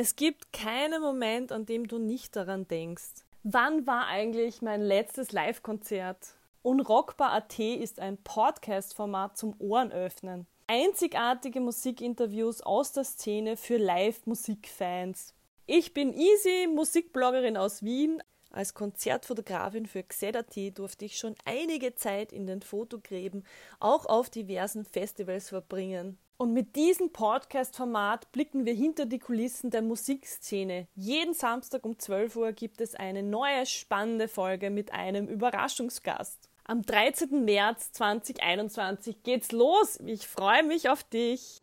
Es gibt keinen Moment, an dem du nicht daran denkst. Wann war eigentlich mein letztes Live-Konzert? Unrockbar.at ist ein Podcast-Format zum Ohrenöffnen. Einzigartige Musikinterviews aus der Szene für Live-Musikfans. Ich bin Easy, Musikbloggerin aus Wien. Als Konzertfotografin für Xedati durfte ich schon einige Zeit in den Fotogräben auch auf diversen Festivals verbringen. Und mit diesem Podcast-Format blicken wir hinter die Kulissen der Musikszene. Jeden Samstag um 12 Uhr gibt es eine neue spannende Folge mit einem Überraschungsgast. Am 13. März 2021 geht's los. Ich freue mich auf dich.